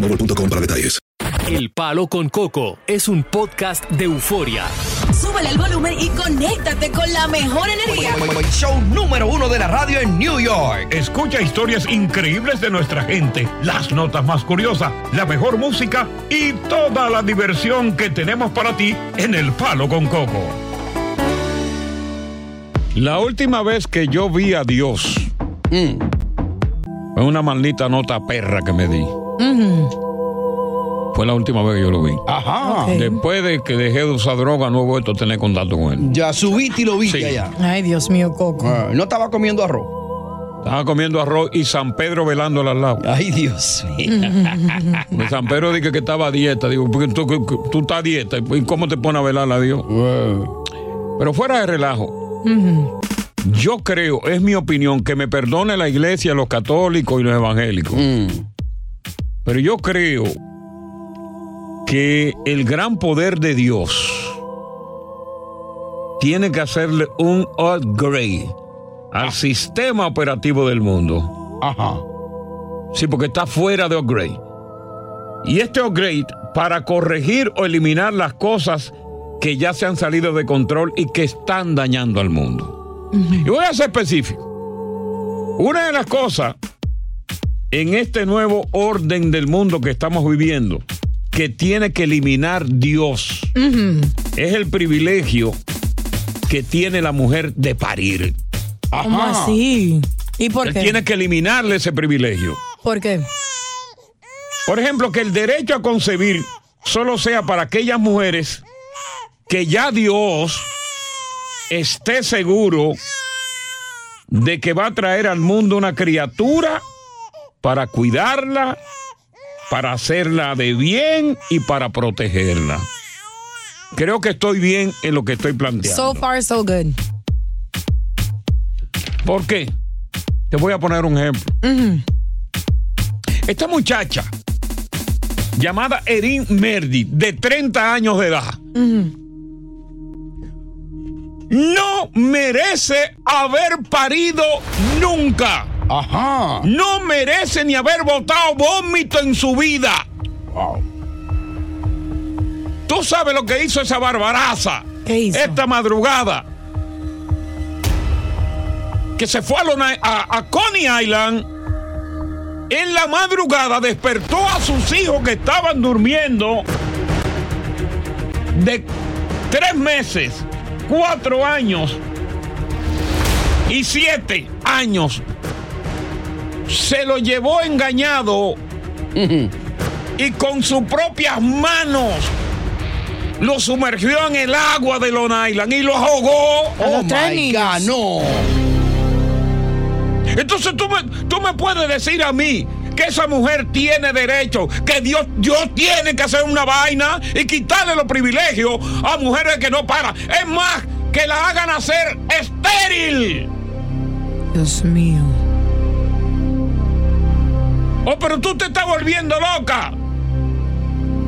boostmobile.com para detalles. El Palo con Coco es un podcast de euforia. Súbele el volumen y conéctate con la mejor energía. Show número uno de la radio en New York. Escucha historias increíbles de nuestra gente, las notas más curiosas, la mejor música y toda la diversión que tenemos para ti en El Palo con Coco. La última vez que yo vi a Dios fue una maldita nota perra que me di. Fue la última vez que yo lo vi. Ajá. Después de que dejé de usar droga, no he vuelto a tener contacto con él. Ya subiste y lo viste Sí. allá. Ay, Dios mío, Coco. Ah, no estaba comiendo arroz. Estaba comiendo arroz y San Pedro velando al lado. Ay, Dios mío. San Pedro dije que estaba a dieta. Digo, ¿por qué tú, tú estás a dieta? ¿Y cómo te pones a velar a Dios? Pero fuera de relajo, yo creo, es mi opinión, que me perdone la iglesia, los católicos y los evangélicos. Pero yo creo que el gran poder de Dios tiene que hacerle un upgrade al sistema operativo del mundo. Ajá. Sí, porque está fuera de upgrade. Y este upgrade para corregir o eliminar las cosas que ya se han salido de control y que están dañando al mundo. Y voy a ser específico. Una de las cosas en este nuevo orden del mundo que estamos viviendo que tiene que eliminar Dios es el privilegio que tiene la mujer de parir. ¿Cómo así? ¿Y por Él qué? tiene que eliminarle ese privilegio. ¿Por qué? Por ejemplo, que el derecho a concebir solo sea para aquellas mujeres que ya Dios esté seguro de que va a traer al mundo una criatura para cuidarla, para hacerla de bien y para protegerla. Creo que estoy bien en lo que estoy planteando. So far, so good. ¿Por qué? Te voy a poner un ejemplo. Esta muchacha, llamada Erin Merdi, de 30 años de edad, no merece haber parido nunca. Ajá. No merece ni haber botado vómito en su vida. Tú sabes lo que hizo esa barbaraza. Esta madrugada. Que se fue a, Lona- a- a Coney Island. En la madrugada despertó a sus hijos que estaban durmiendo de tres meses, cuatro años y siete años. Se lo llevó engañado y con sus propias manos lo sumergió en el agua de Long Island y lo ahogó. Oh my God, no. Entonces tú me, tú me puedes decir a mí que esa mujer tiene derecho, que Dios, Dios tiene que hacer una vaina y quitarle los privilegios a mujeres que no paran. Es más, que la hagan hacer estéril. Dios mío. Oh, pero tú te estás volviendo loca.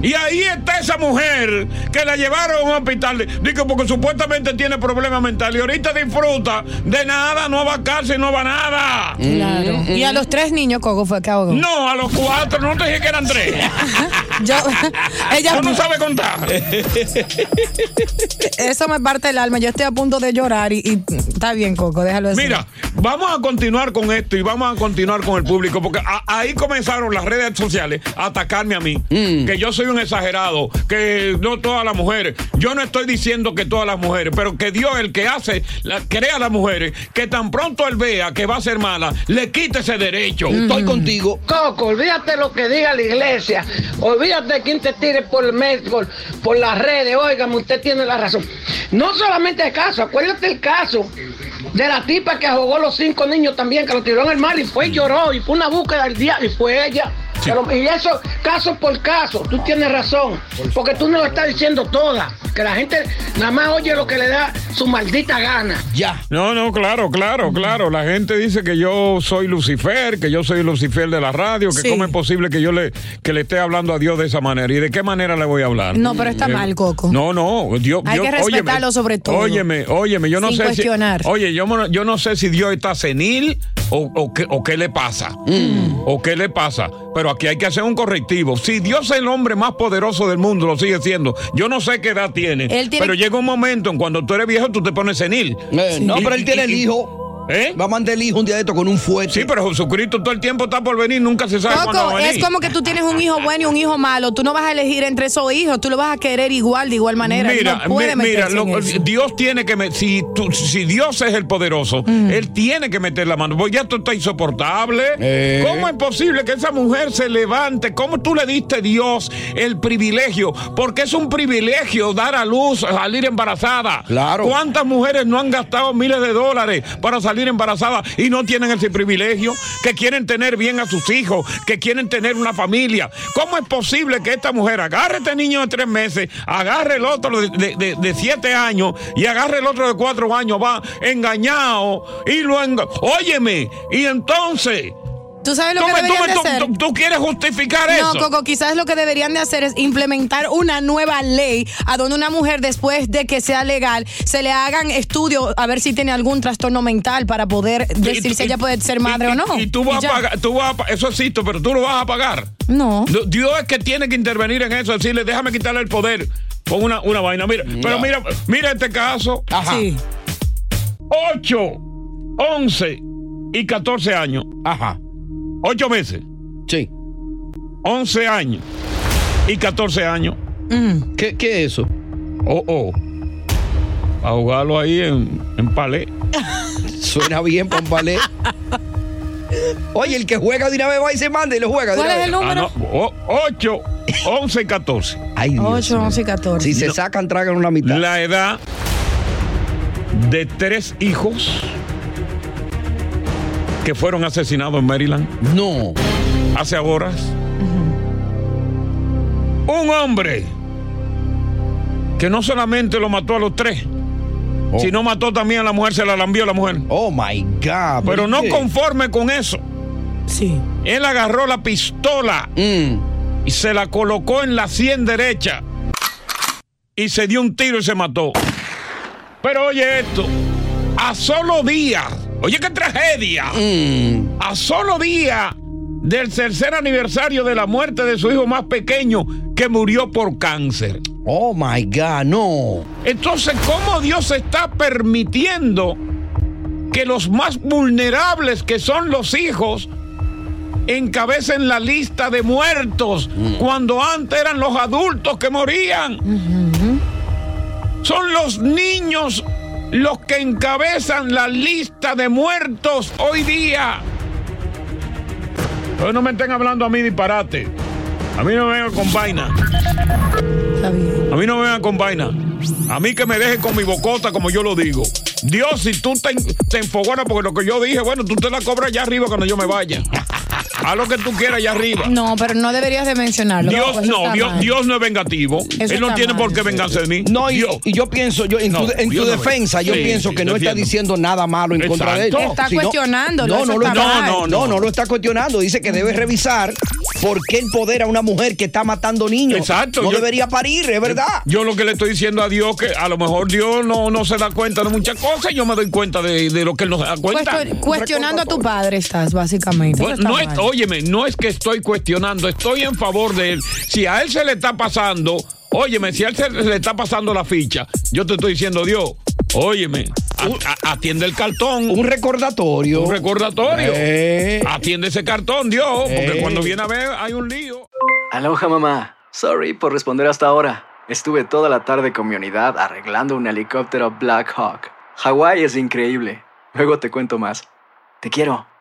Y ahí está esa mujer que la llevaron a un hospital. Digo, porque supuestamente tiene problemas mentales. Y ahorita disfruta de nada, no va a cárcel, no va a nada. Claro. Y a los tres niños, Coco fue que ahogó. No, a los cuatro, no te dije que eran tres. Yo, ella, Tú no sabes contar. Eso me parte el alma. Yo estoy a punto de llorar y, y está bien, Coco, déjalo así. Mira, vamos a continuar con esto y vamos a continuar con el público, porque a- ahí comenzaron las redes sociales a atacarme a mí, que yo soy un exagerado, que no todas las mujeres, yo no estoy diciendo que todas las mujeres, pero que Dios el que hace, la, crea a las mujeres, que tan pronto él vea que va a ser mala, le quite ese derecho. Estoy contigo. Coco, olvídate lo que diga la iglesia. Olvídate quien te tire por, el mes- por, por las redes. Óigame, usted tiene la razón. No solamente el caso, acuérdate el caso de la tipa que ahogó los cinco niños también, que lo tiró en el mar y fue y lloró y fue una búsqueda del día y fue ella. Pero- y eso, caso por caso, tú tienes razón, porque tú no lo estás diciendo toda, que la gente nada más oye lo que le da su maldita gana. Ya. No, no, claro, claro, claro. La gente dice que yo soy Lucifer, que yo soy Lucifer de la radio, que Sí. cómo es posible que yo le, que le esté hablando a Dios de esa manera. ¿Y de qué manera le voy a hablar? No, pero está mal, Coco. No, no, Dios. Hay Dios- que respetarlo sobre todo. Óyeme, óyeme, yo no Sin sé cuestionar. si. Oye, yo, yo no sé si Dios está senil o, o qué, o qué le pasa. Mm. O qué le pasa. Pero aquí hay que hacer un correctivo. Si Dios es el hombre más poderoso del mundo, lo sigue siendo. Yo no sé qué edad tiene. Él tiene- Pero llega un momento en cuando tú eres viejo, tú te pones senil. Eh, no, pero él y- tiene el y- hijo. ¿Eh? Va a mandar el hijo un día de esto con un fuerte. Sí, pero Jesucristo todo el tiempo está por venir, nunca se sabe cuándo va Coco, a venir. es como que tú tienes un hijo bueno y un hijo malo. Tú no vas a elegir entre esos hijos. Tú lo vas a querer igual, de igual manera. Mira, no puede mi- mira, lo-. Dios tiene que me- si, tú- si Dios es el poderoso, él tiene que meter la mano. Pues ya esto está insoportable. Eh. ¿Cómo es posible que esa mujer se levante? ¿Cómo tú le diste a Dios el privilegio? Porque es un privilegio dar a luz, salir embarazada. Claro. ¿Cuántas mujeres no han gastado miles de dólares para salir embarazadas y no tienen ese privilegio? Que quieren tener bien a sus hijos, que quieren tener una familia. ¿Cómo es posible que esta mujer agarre a este niño de tres meses, agarre el otro de- de siete años y agarre el otro de cuatro años, va engañado y lo enga Óyeme, y entonces. ¿Tú sabes lo tú que me- tú deberían me- de tú- hacer? tú- tú quieres justificar No, eso? Coco, quizás lo que deberían de hacer es implementar una nueva ley a donde una mujer después de que sea legal se le hagan estudios a ver si tiene algún trastorno mental para poder decir si ella puede ser madre o no. Y tú vas Y a pagar, tú vas a eso existe, pero tú lo vas a pagar. No. No, Dios es que tiene que intervenir en eso, decirle, déjame quitarle el poder con una, una vaina. Mira, pero mira, mira este caso. Ajá. Sí. 8, 11 y 14 años. Ajá. 8 meses, Sí. 11 años y 14 años. Mm. ¿Qué, qué es eso? Oh, oh. Ahogarlo ahí en, en palé. Suena bien, Pampalé. Oye, el que juega de una vez va y se manda y lo juega de ¿Cuál una es vez. el Ah, número? no. 8, 11 y 14. Ay, Dios 8, mío. 11 y 14. Si se sacan, tragan una mitad. La edad de tres hijos que fueron asesinados en Maryland No. hace horas. Un hombre que no solamente lo mató a los tres, Oh. sino mató también a la mujer, se la lambió a la mujer. Oh my God. Pero ¿por no qué? conforme con eso. Sí. Él agarró la pistola Mm. y se la colocó en la sien derecha y se dio un tiro y se mató. Pero oye esto, a solo días, oye qué tragedia, Mm. a solo día del tercer aniversario de la muerte de su hijo más pequeño que murió por cáncer. Oh my God, no. Entonces, ¿cómo Dios está permitiendo que los más vulnerables, que son los hijos, encabecen la lista de muertos cuando antes eran los adultos que morían? Son los niños los que encabezan la lista de muertos hoy día. Hoy no me estén hablando a mí disparate. A mí no me vengan con vaina. A mí no me vengan con vaina. A mí que me dejen con mi bocota como yo lo digo. Dios, si tú te, te enfogonas porque lo que yo dije, bueno, tú te la cobras allá arriba cuando yo me vaya. Haz lo que tú quieras allá arriba. No, pero no deberías de mencionarlo. Dios Eso no, Dios, no es vengativo. Eso Él no tiene mal. por qué vengarse de mí. No, y, y yo pienso, yo en No, tu, en tu Dios no defensa, yo Sí, pienso sí, que no está diciendo nada malo en contra de él. Está cuestionándolo, No, no, lo está está, mal. no, no, no lo está cuestionando. Dice que debe revisar por qué empodera a una mujer que está matando niños. Exacto, No yo- debería parir, es verdad. Yo lo que le estoy diciendo a Dios que a lo mejor Dios no, no se da cuenta de muchas cosas y yo me doy cuenta de, de lo que él no se da cuenta. Cuestion- cuestionando a tu padre estás, básicamente. Bueno, está no. Óyeme, no es que estoy cuestionando, estoy en favor de él. Si a él se le está pasando, óyeme, si a él se le está pasando la ficha, yo te estoy diciendo, Dios, óyeme, a- a- atiende el cartón. Un recordatorio. Un recordatorio. Eh. Atiende ese cartón, Dios, porque Eh. cuando viene a ver hay un lío. Aloha mamá. Sorry por responder hasta ahora. Estuve toda la tarde con mi unidad arreglando un helicóptero Black Hawk. Hawái es increíble. Luego te cuento más. Te quiero.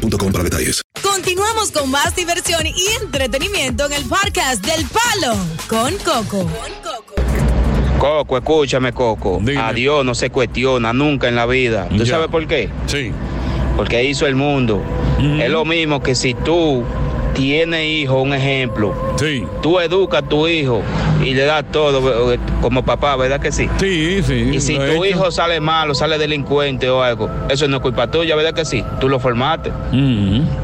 boostmobile.com para detalles. Continuamos con más diversión y entretenimiento en el podcast del Palo con Coco. Coco, escúchame, Coco. A Dios no se cuestiona nunca en la vida. ¿Tú Ya. sabes por qué? Sí. Porque hizo el mundo. Es lo mismo que si tú tienes hijo, un ejemplo. Sí. Tú educas a tu hijo y le das todo eh, como papá, ¿verdad que sí? Sí, sí. Y si tu hecho. hijo sale malo, sale delincuente o algo, eso no es culpa tuya, ¿verdad que sí? Tú lo formaste.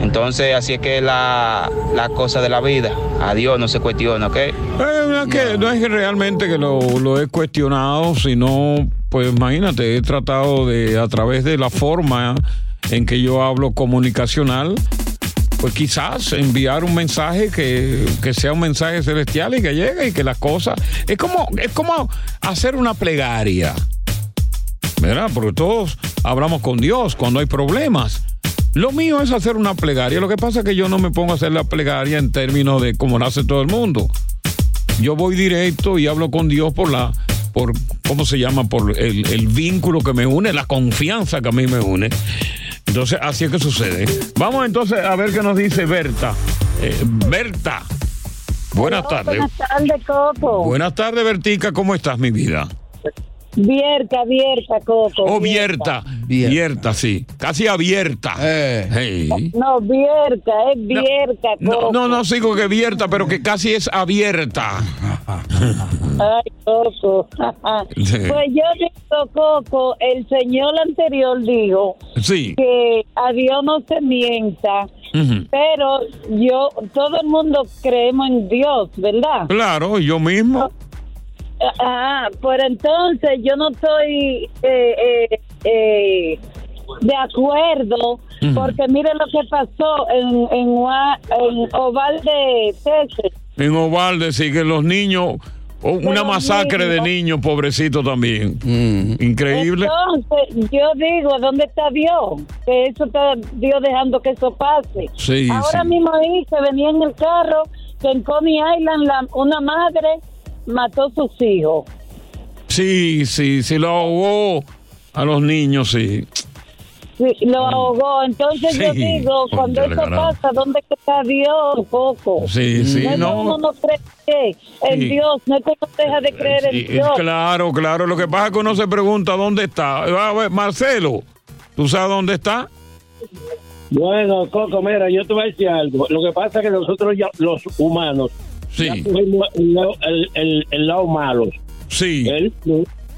Entonces, así es que la, la cosa de la vida. A Dios no se cuestiona, ¿ok? Eh, no, es que, no es que realmente que lo, lo he cuestionado, sino, pues imagínate, he tratado de, a través de la forma en que yo hablo comunicacional, pues quizás enviar un mensaje que, que sea un mensaje celestial y que llegue y que las cosas... Es como, es como hacer una plegaria, ¿verdad? Porque todos hablamos con Dios cuando hay problemas. Lo mío es hacer una plegaria. Lo que pasa es que yo no me pongo a hacer la plegaria en términos de cómo lo hace todo el mundo. Yo voy directo y hablo con Dios por la, por, ¿cómo se llama? Por el, el vínculo que me une, la confianza que a mí me une. Entonces, así es que sucede. Vamos entonces a ver qué nos dice Berta. Eh, Berta. Buenas tardes. Buenas tardes, Coco. Buenas tardes, Bertica. ¿Cómo estás, mi vida? Abierta, abierta, Coco. Oh, abierta. Abierta, sí. Casi abierta. Hey. No, abierta, es abierta, No, Coco. no, no sigo que abierta, pero que casi es abierta. Ay, Coco. Pues yo digo, Coco, el señor anterior dijo Sí. que a Dios no se mienta, pero yo, todo el mundo creemos en Dios, ¿verdad? Claro, yo mismo. Ah, pues entonces yo no estoy eh, eh, eh, de acuerdo, porque mire lo que pasó en, en, en Oval de Texas. En Ovalde sí que los niños, o una los masacre de niños, pobrecitos también. Increíble. Entonces, yo digo, ¿dónde está Dios? Que eso está Dios dejando que eso pase. Sí, Ahora sí. mismo ahí se venía en el carro que en Coney Island la- una madre mató a sus hijos. Sí, sí, sí, lo ahogó a los niños, sí. Sí, lo ahogó. Entonces yo Mm. Digo, cuando eso pasa, ¿dónde está Dios, Coco? Sí, sí, no, es que no. uno no cree en Sí. Dios, no es que uno deja de creer Sí, en Dios. claro, claro. Lo que pasa es que uno se pregunta dónde está. A ver, Marcelo, ¿tú sabes dónde está? Bueno, Coco, mira, yo te voy a decir algo. Lo que pasa es que nosotros, ya, los humanos, Sí. ya el, lado- el, el- el lado malo. Sí.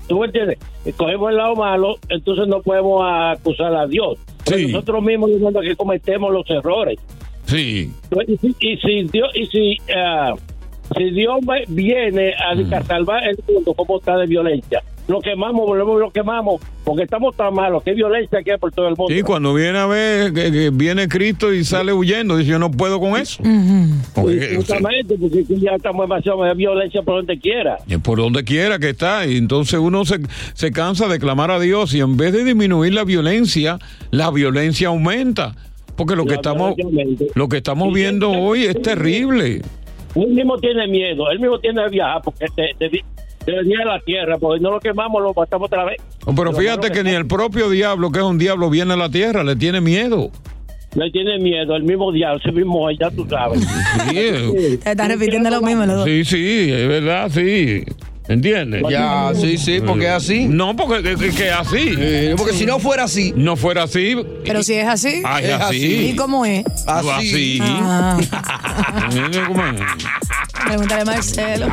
Tú me entiendes, cogemos el lado malo, entonces no podemos acusar a Dios. Nosotros mismos los que cometemos los errores. Sí. Y si, y si Dios, y si, ah, si Dios viene a, a salvar el mundo, como está de violencia? Lo quemamos, volvemos y lo quemamos, porque estamos tan malos, qué violencia que hay por todo el mundo. Sí, cuando viene a ver que, que viene Cristo y sale huyendo, dice yo no puedo con eso. Porque, Justamente, porque aquí ya estamos demasiado hay violencia por donde quiera. eh, por donde quiera que está, y entonces uno se, se cansa de clamar a Dios y en vez de disminuir la violencia, la violencia aumenta. Porque lo que estamos, violencia lo que estamos viendo hoy es terrible. Él mismo tiene miedo, él mismo tiene que viajar porque de, de- de venir a la tierra, porque no lo quemamos, lo matamos otra vez. Oh, Pero fíjate que ni el propio diablo, que es un diablo, viene a la tierra, le tiene miedo. Le tiene miedo, el mismo diablo, ese mismo, ya tú sabes. Sí, eh. Te están repitiendo lo mismo los dos. Sí, sí, es verdad, sí. ¿Entiendes? Ya, sí, sí, porque es así. No, porque es que es así. porque si no fuera así. No fuera así. Pero si es así. Ah, es así. ¿Y cómo es? Así. Ah, ¿Cómo es? pregúntale a Marcelo.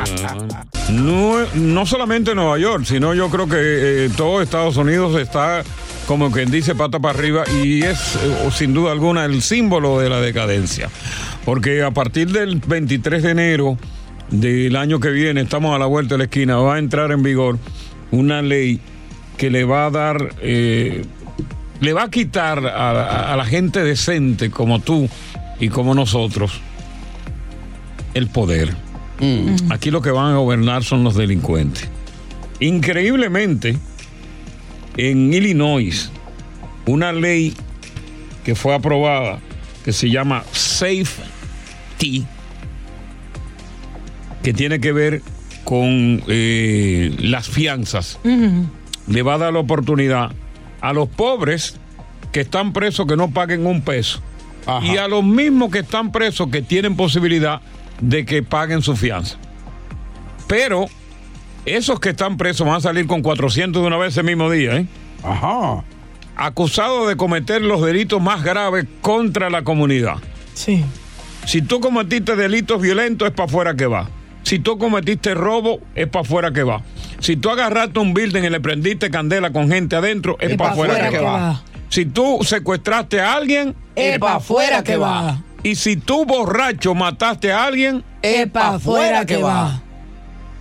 No, no solamente Nueva York, sino yo creo que eh, todo Estados Unidos está, como quien dice, pata para arriba y es, eh, sin duda alguna, el símbolo de la decadencia. Porque a partir del 23 de enero del año que viene, estamos a la vuelta de la esquina, va a entrar en vigor una ley que le va a dar, eh, le va a quitar a, la gente decente como tú y como nosotros el poder. Aquí lo que van a gobernar son los delincuentes. Increíblemente, en Illinois, una ley que fue aprobada que se llama Safety, que tiene que ver con eh, las fianzas, le va a dar la oportunidad a los pobres que están presos que no paguen un peso. Y a los mismos que están presos que tienen posibilidad de que paguen su fianza. Pero esos que están presos van a salir con 400 de una vez ese mismo día, ¿eh? Ajá. Acusados de cometer los delitos más graves contra la comunidad. Sí. Si tú cometiste delitos violentos, es para afuera que va. Si tú cometiste robo, es para afuera que va. Si tú agarraste un building y le prendiste candela con gente adentro, es, para afuera, que, va. Si tú secuestraste a alguien, Es pa' afuera que va. Y si tú borracho mataste a alguien, Es pa' afuera que va.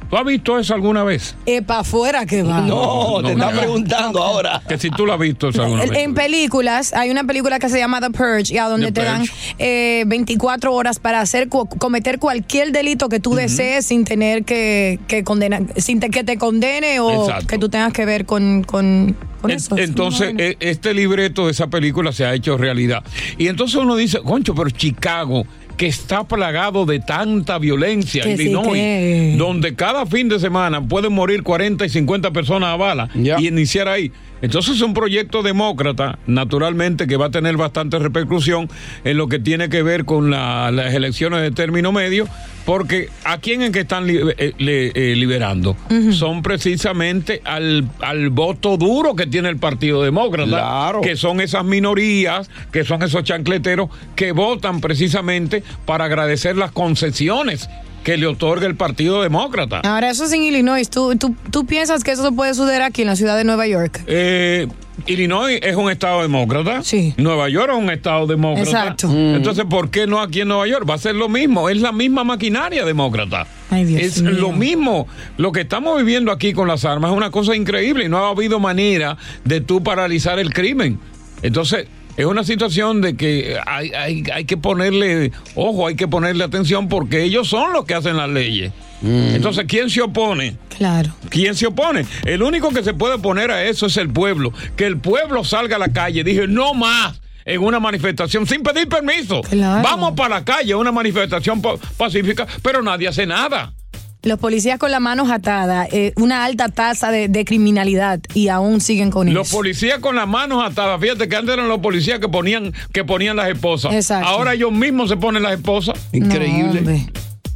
¿Tú has visto eso alguna vez? Es para afuera que va. No, te está preguntando ahora. Que si tú lo has visto eso alguna En- vez. En películas, hay una película que se llama The Purge, ya donde The te dan eh, 24 horas para hacer cometer cualquier delito que tú desees sin tener que, que condenar, sin te- que te condene o Exacto. que tú tengas que ver con, con, En-. Entonces, e- este libreto de esa película se ha hecho realidad. Y entonces uno dice, concho, pero Chicago, que está plagado de tanta violencia, Que sí, Illinois, que- donde cada fin de semana pueden morir 40 y 50 personas a bala y iniciar ahí. Entonces es un proyecto demócrata, naturalmente, que va a tener bastante repercusión en lo que tiene que ver con la- las elecciones de término medio, porque ¿a quién es que están li- eh, le- eh, liberando? Son precisamente al, al voto duro que tiene el Partido Demócrata, Claro. que son esas minorías, que son esos chancleteros que votan precisamente para agradecer las concesiones que le otorga el Partido Demócrata. Ahora, eso es en Illinois. ¿Tú, tú, tú piensas que eso puede suceder aquí en la ciudad de Nueva York? Eh, Illinois es un estado demócrata. Sí. Nueva York es un estado demócrata. Exacto. Entonces, ¿por qué no aquí en Nueva York? Va a ser lo mismo. Es la misma maquinaria demócrata. Ay, Dios es mío. lo mismo. Lo que estamos viviendo aquí con las armas es una cosa increíble y no ha habido manera de tú paralizar el crimen. Entonces, es una situación de que hay, hay, hay que ponerle ojo, hay que ponerle atención porque ellos son los que hacen las leyes. Entonces, ¿quién se opone? Claro. ¿Quién se opone? El único que se puede oponer a eso es el pueblo. Que el pueblo salga a la calle. Dije, no más en una manifestación sin pedir permiso. Vamos para la calle a una manifestación pa- pacífica, pero nadie hace nada. Los policías con las manos atadas, eh, una alta tasa de, de criminalidad y aún siguen con Los eso. policías con las manos atadas. Fíjate que antes eran los policías que ponían, que ponían las esposas. Exacto. Ahora ellos mismos se ponen las esposas. Increíble. No.